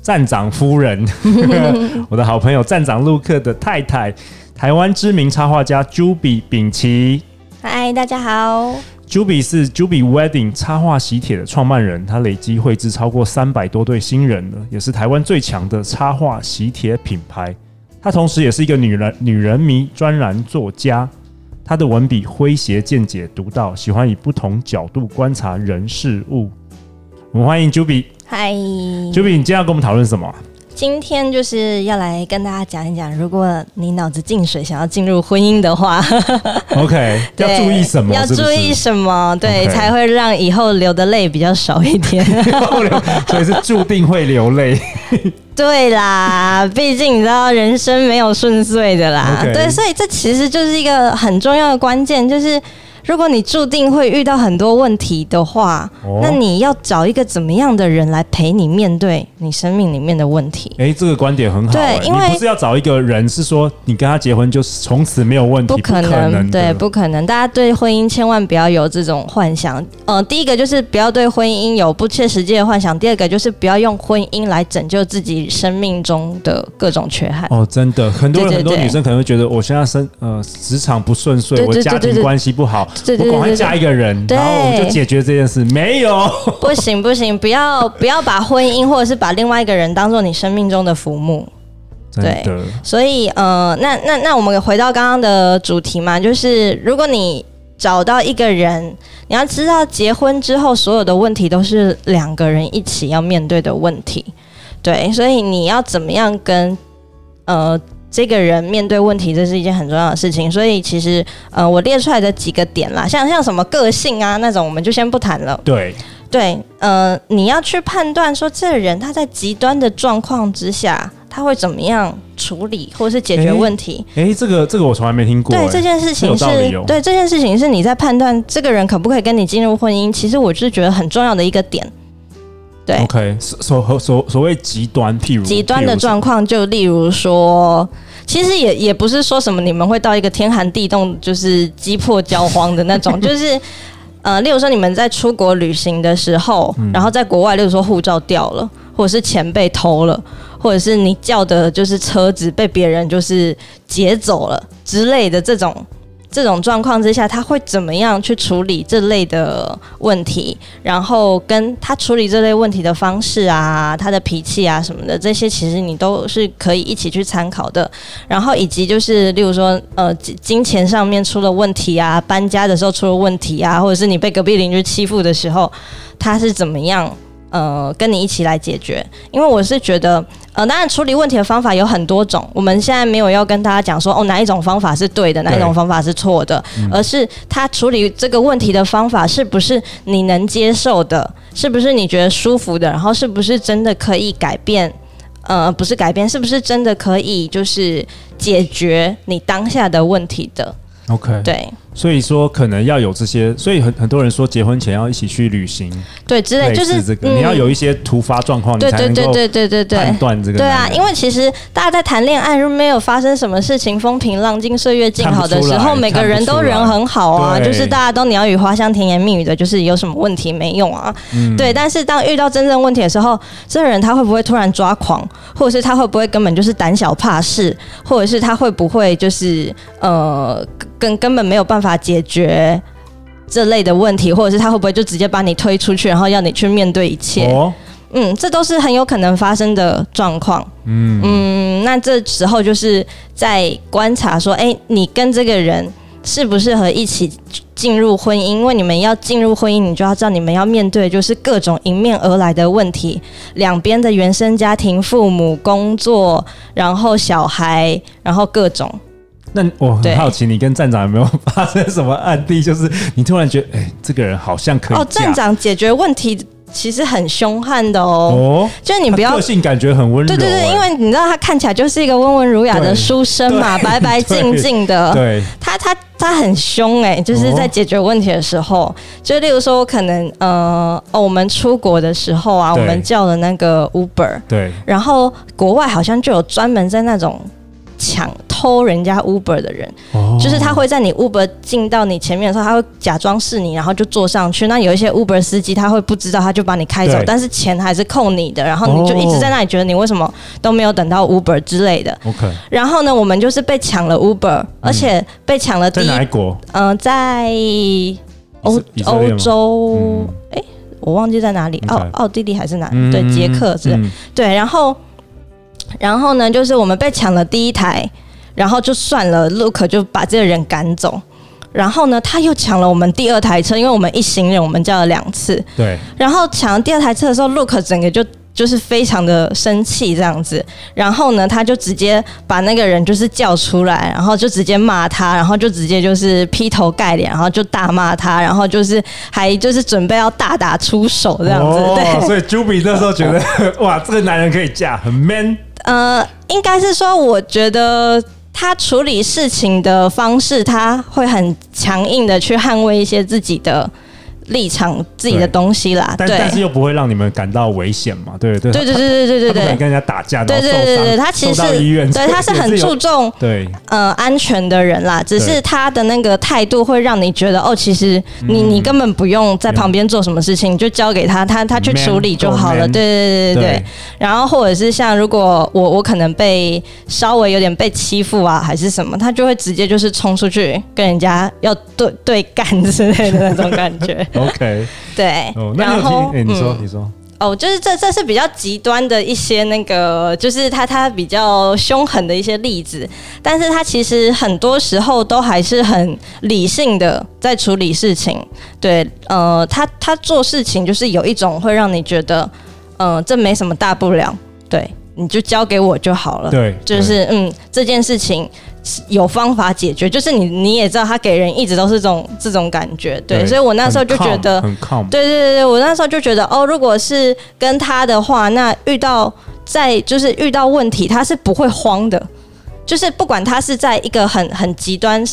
站长夫人，我的好朋友站长陆克的太太，台湾知名插画家 Juby 秉琦。嗨，大家好。Juby 是 Juby Wedding 插画喜帖的创办人，他累计绘制超过三百多对新人了，也是台湾最强的插画喜帖品牌。他同时也是一个女人女人迷专栏作家，他的文笔诙谐、见解独到，喜欢以不同角度观察人事物。我们欢迎 Juby。嗨，Juby，你今天要跟我们讨论什么？今天就是要来跟大家讲一讲，如果你脑子进水，想要进入婚姻的话，OK，要注意什么？要注意什么？对，okay. 才会让以后流的泪比较少一点。所以是注定会流泪。对啦，毕竟你知道人生没有顺遂的啦。Okay. 对，所以这其实就是一个很重要的关键，就是。如果你注定会遇到很多问题的话，哦，那你要找一个怎么样的人来陪你面对你生命里面的问题？哎，这个观点很好。对，因为你不是要找一个人，是说你跟他结婚就从此没有问题，不可能，可能，对，不可能。大家对婚姻千万不要有这种幻想。呃，第一个就是不要对婚姻有不切实际的幻想；第二个就是不要用婚姻来拯救自己生命中的各种缺憾。哦，真的，很多人很多女生可能会觉得，我现在生呃职场不顺遂，我家庭关系不好。我赶快嫁一个人，然后我们就解决这件事。没有，不行不行，不要不要把婚姻或者是把另外一个人当做你生命中的浮木。对，所以呃，那那那我们回到刚刚的主题嘛，就是如果你找到一个人，你要知道结婚之后所有的问题都是两个人一起要面对的问题。对，所以你要怎么样跟呃。这个人面对问题，这是一件很重要的事情。所以其实，呃，我列出来的几个点啦，像像什么个性啊那种，我们就先不谈了。对对，呃，你要去判断说，这个人他在极端的状况之下，他会怎么样处理或者是解决问题？哎，这个这个我从来没听过。对，这件事情是，哦、对这件事情是你在判断这个人可不可以跟你进入婚姻。其实我是觉得很重要的一个点。对，OK，所所所所谓极端，譬如极端的状况，就例如说，其实也也不是说什么你们会到一个天寒地冻，就是鸡破交荒的那种，就是呃，例如说你们在出国旅行的时候，然后在国外，例如说护照掉了，或者是钱被偷了，或者是你叫的就是车子被别人就是劫走了之类的这种。这种状况之下，他会怎么样去处理这类的问题？然后跟他处理这类问题的方式啊，他的脾气啊什么的，这些其实你都是可以一起去参考的。然后以及就是，例如说，呃，金钱上面出了问题啊，搬家的时候出了问题啊，或者是你被隔壁邻居欺负的时候，他是怎么样？呃，跟你一起来解决，因为我是觉得，呃，当然处理问题的方法有很多种，我们现在没有要跟大家讲说，哦，哪一种方法是对的，哪一种方法是错的，而是他处理这个问题的方法是不是你能接受的，是不是你觉得舒服的，然后是不是真的可以改变，呃，不是改变，是不是真的可以就是解决你当下的问题的？OK，对。所以说可能要有这些，所以很很多人说结婚前要一起去旅行，对，之类就是这个，你要有一些突发状况，你才能够对对对对判断这个。对啊，因为其实大家在谈恋爱，如果没有发生什么事情，风平浪静、岁月静好的时候，每个人都人很好啊，就是大家都鸟语花香、甜言蜜语的，就是有什么问题没用啊。嗯、对，但是当遇到真正问题的时候，这个人他会不会突然抓狂，或者是他会不会根本就是胆小怕事，或者是他会不会就是呃。根根本没有办法解决这类的问题，或者是他会不会就直接把你推出去，然后要你去面对一切？哦、嗯，这都是很有可能发生的状况。嗯嗯，那这时候就是在观察说，哎，你跟这个人适不适合一起进入婚姻？因为你们要进入婚姻，你就要知道你们要面对就是各种迎面而来的问题，两边的原生家庭、父母、工作，然后小孩，然后各种。那我很好奇，你跟站长有没有发生什么案例？就是你突然觉得，哎、欸，这个人好像可以。哦，站长解决问题其实很凶悍的哦。哦，就是你不要个性感觉很温柔。对对对，因为你知道他看起来就是一个温文儒雅的书生嘛，白白净净的。对，他他他很凶哎，就是在解决问题的时候，哦、就例如说，我可能呃哦，我们出国的时候啊，我们叫了那个 Uber，对，然后国外好像就有专门在那种。抢偷人家 Uber 的人，哦、就是他会在你 Uber 进到你前面的时候，他会假装是你，然后就坐上去。那有一些 Uber 司机他会不知道，他就把你开走，但是钱还是扣你的。然后你就一直在那里觉得你为什么都没有等到 Uber 之类的。OK。然后呢，我们就是被抢了 Uber，而且被抢了第一。在哪国？嗯、呃，在欧欧洲，哎、嗯欸，我忘记在哪里，奥奥地利还是哪？嗯、对，捷克之类。嗯、对，然后。然后呢，就是我们被抢了第一台，然后就算了，Look 就把这个人赶走。然后呢，他又抢了我们第二台车，因为我们一行人，我们叫了两次。对。然后抢了第二台车的时候，Look 整个就。就是非常的生气这样子，然后呢，他就直接把那个人就是叫出来，然后就直接骂他，然后就直接就是劈头盖脸，然后就大骂他，然后就是还就是准备要大打出手这样子。哦、对，所以 Juby 那时候觉得 哇，这个男人可以嫁，很 man。呃，应该是说，我觉得他处理事情的方式，他会很强硬的去捍卫一些自己的。立场自己的东西啦，但但是又不会让你们感到危险嘛？对对对对对对对对对，跟人家打架，对对对对，他其实是对他是很注重对。呃安全的人啦，只是他的那个态度会让你觉得哦，其实你你根本不用在旁边做什么事情，你就交给他，他他去处理就好了。对对对对。对，然后或者是像如果我我可能被稍微有点被欺负啊，还是什么，他就会直接就是冲出去跟人家要对对干之类的那种感觉。OK，对，哦、然后，你说，嗯、你说，哦，就是这这是比较极端的一些那个，就是他他比较凶狠的一些例子，但是他其实很多时候都还是很理性的在处理事情，对，呃，他他做事情就是有一种会让你觉得，呃，这没什么大不了，对，你就交给我就好了，对，就是嗯，这件事情。有方法解决，就是你你也知道，他给人一直都是这种这种感觉，对，对，所以我那时候就觉得，对对对对，我那时候就觉得，哦，如果是跟他的话，那遇到在就是遇到问题，他是不会慌的，就是不管他是在一个很很极端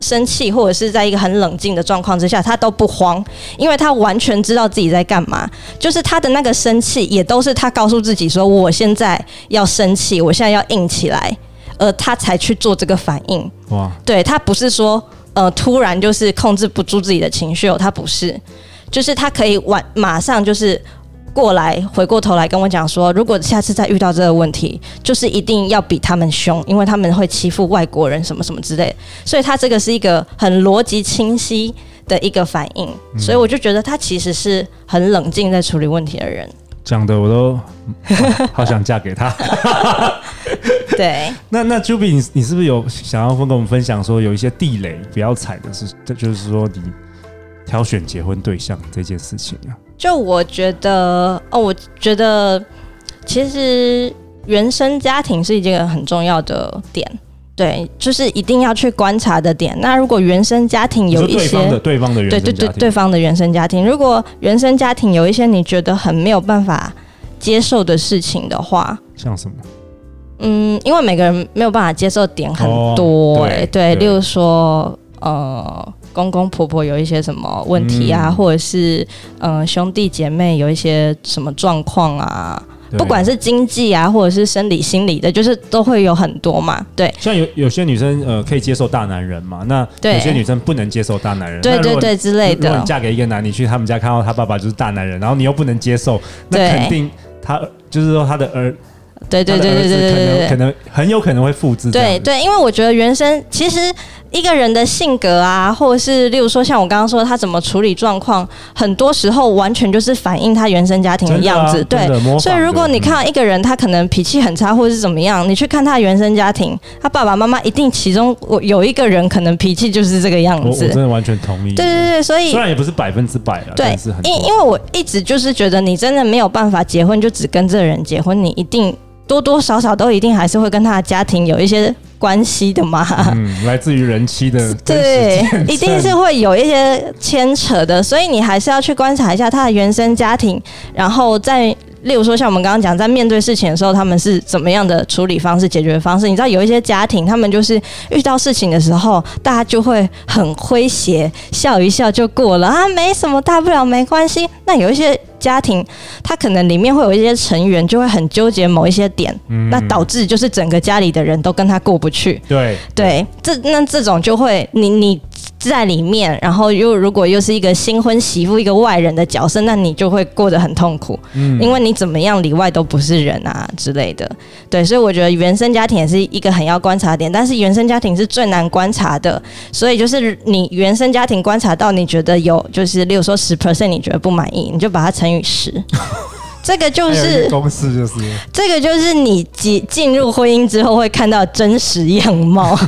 生气，或者是在一个很冷静的状况之下，他都不慌，因为他完全知道自己在干嘛，就是他的那个生气也都是他告诉自己说，我现在要生气，我现在要硬起来。呃，他才去做这个反应。哇，对，他不是说呃突然就是控制不住自己的情绪哦，他不是，就是他可以晚马上就是过来回过头来跟我讲说，如果下次再遇到这个问题，就是一定要比他们凶，因为他们会欺负外国人什么什么之类的。所以他这个是一个很逻辑清晰的一个反应，所以我就觉得他其实是很冷静在处理问题的人。讲的我都好，好想嫁给他。对，那那 Juby，你你是不是有想要跟我们分享说有一些地雷不要踩的是，这就是说你挑选结婚对象这件事情啊？就我觉得哦，我觉得其实原生家庭是一件很重要的点，对，就是一定要去观察的点。那如果原生家庭有一些对方的对方的原生家庭，对对对，对方的原生家庭，如果原生家庭有一些你觉得很没有办法接受的事情的话，像什么？嗯，因为每个人没有办法接受点很多，欸，哎、哦，对，例如说，呃，公公婆婆有一些什么问题啊，嗯、或者是呃兄弟姐妹有一些什么状况啊，不管是经济啊，或者是生理心理的，就是都会有很多嘛，对。像有有些女生呃可以接受大男人嘛，那有些女生不能接受大男人，对对对之类的。如果你嫁给一个男，你去他们家看到他爸爸就是大男人，然后你又不能接受，那肯定他就是说他的儿。对对对对对对对，可能很有可能会复制。对对，因为我觉得原生其实一个人的性格啊，或者是例如说像我刚刚说他怎么处理状况，很多时候完全就是反映他原生家庭的样子。对，所以如果你看到一个人他可能脾气很差或者是怎么样，你去看他原生家庭，他爸爸妈妈一定其中我有一个人可能脾气就是这个样子。我真的完全同意。对对对，所以虽然也不是百分之百了，对，因因为我一直就是觉得你真的没有办法结婚就只跟这个人结婚，你一定。多多少少都一定还是会跟他的家庭有一些关系的嘛。嗯，来自于人妻的 对，一定是会有一些牵扯的，所以你还是要去观察一下他的原生家庭，然后在。例如说，像我们刚刚讲，在面对事情的时候，他们是怎么样的处理方式、解决方式？你知道，有一些家庭，他们就是遇到事情的时候，大家就会很诙谐，笑一笑就过了啊，没什么大不了，没关系。那有一些家庭，他可能里面会有一些成员就会很纠结某一些点，嗯、那导致就是整个家里的人都跟他过不去。对对，这那这种就会你你。在里面，然后又如果又是一个新婚媳妇，一个外人的角色，那你就会过得很痛苦，嗯，因为你怎么样里外都不是人啊之类的，对，所以我觉得原生家庭也是一个很要观察点，但是原生家庭是最难观察的，所以就是你原生家庭观察到你觉得有，就是例如说十 percent 你觉得不满意，你就把它乘以十。这个就是公式，就是这个就是你进进入婚姻之后会看到真实样貌。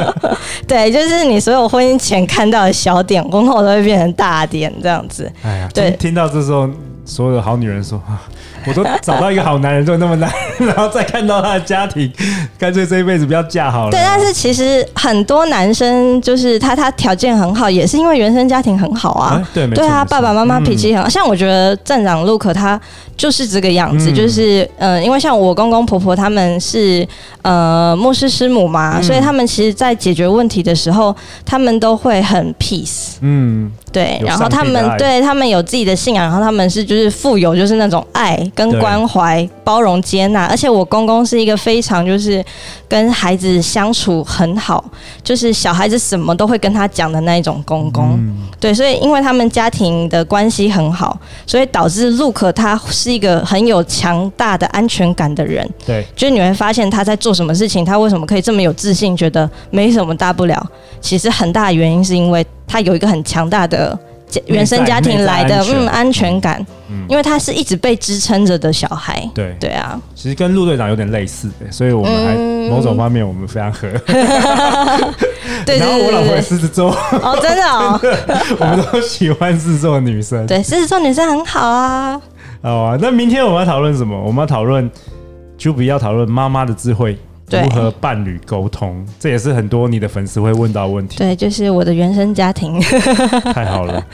对，就是你所有婚姻前看到的小点，婚后都会变成大点，这样子。哎呀，对，听到这时候，所有的好女人说啊。我都找到一个好男人，就那么难，然后再看到他的家庭，干脆这一辈子不要嫁好了。对，但是其实很多男生就是他，他条件很好，也是因为原生家庭很好啊。欸、对，对啊，爸爸妈妈脾气很好，嗯、像我觉得站长 Luke 他就是这个样子，嗯、就是嗯、呃，因为像我公公婆婆他们是呃牧师师母嘛，嗯、所以他们其实在解决问题的时候，他们都会很 peace。嗯。对，然后他们对他们有自己的信仰，然后他们是就是富有就是那种爱跟关怀、包容、接纳，而且我公公是一个非常就是跟孩子相处很好，就是小孩子什么都会跟他讲的那一种公公。嗯、对，所以因为他们家庭的关系很好，所以导致 Look 他是一个很有强大的安全感的人。对，就是你会发现他在做什么事情，他为什么可以这么有自信，觉得没什么大不了。其实很大的原因是因为。他有一个很强大的原生家庭来的嗯安全感，嗯，因为他是一直被支撑着的小孩，对。对啊，其实跟陆队长有点类似，所以我们还某种方面我们非常合。对，然后我老婆狮子座。哦，真的哦，我们都喜欢狮子座的女生，对，狮子座女生很好啊。好啊，那明天我们要讨论什么？我们要讨论，Juby 要讨论妈妈的智慧。如何伴侣沟通？这也是很多你的粉丝会问到问题。对，就是我的原生家庭。太好了，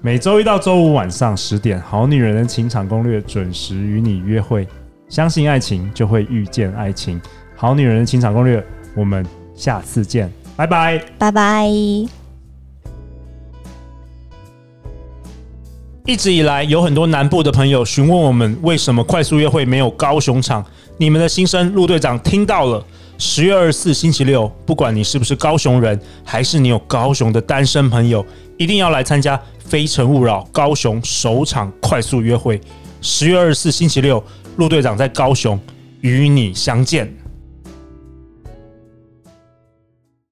每周一到周五晚上十点，《好女人的情场攻略》准时与你约会。相信爱情，就会遇见爱情。《好女人的情场攻略》，我们下次见，拜拜，拜拜。一直以来，有很多南部的朋友询问我们，为什么快速约会没有高雄场？你们的心声，陆队长听到了。十月二十四星期六，不管你是不是高雄人，还是你有高雄的单身朋友，一定要来参加《非诚勿扰》高雄首场快速约会。十月二十四星期六，陆队长在高雄与你相见。